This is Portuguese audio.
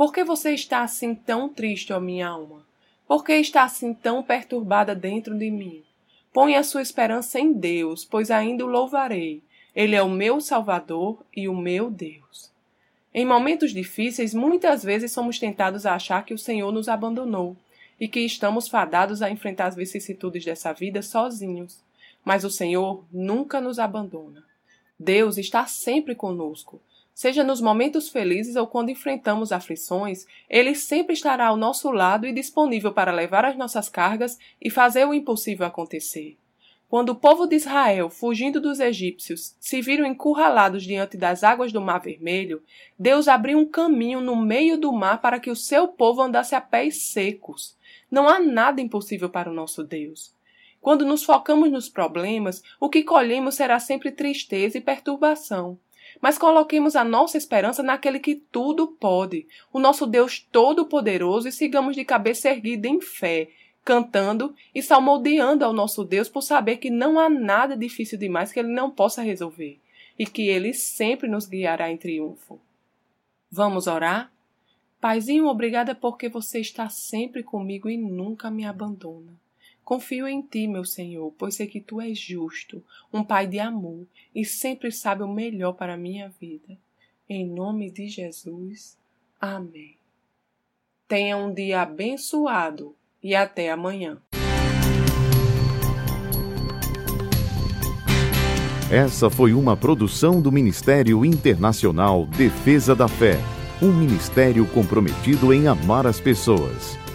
por que você está assim tão triste, ó minha alma? Por que está assim tão perturbada dentro de mim? Põe a sua esperança em Deus, pois ainda o louvarei. Ele é o meu Salvador e o meu Deus. Em momentos difíceis, muitas vezes somos tentados a achar que o Senhor nos abandonou e que estamos fadados a enfrentar as vicissitudes dessa vida sozinhos. Mas o Senhor nunca nos abandona. Deus está sempre conosco Seja nos momentos felizes ou quando enfrentamos aflições, Ele sempre estará ao nosso lado e disponível para levar as nossas cargas e fazer o impossível acontecer. Quando o povo de Israel, fugindo dos egípcios, se viram encurralados diante das águas do Mar Vermelho, Deus abriu um caminho no meio do mar para que o seu povo andasse a pés secos. Não há nada impossível para o nosso Deus. Quando nos focamos nos problemas, o que colhemos será sempre tristeza e perturbação. Mas coloquemos a nossa esperança naquele que tudo pode, o nosso Deus Todo-Poderoso, e sigamos de cabeça erguida em fé, cantando e salmodiando ao nosso Deus por saber que não há nada difícil demais que Ele não possa resolver e que Ele sempre nos guiará em triunfo. Vamos orar? Paizinho, obrigada porque você está sempre comigo e nunca me abandona. Confio em ti, meu Senhor, pois sei que tu és justo, um Pai de amor e sempre sabe o melhor para a minha vida. Em nome de Jesus. Amém. Tenha um dia abençoado e até amanhã. Essa foi uma produção do Ministério Internacional Defesa da Fé, um ministério comprometido em amar as pessoas,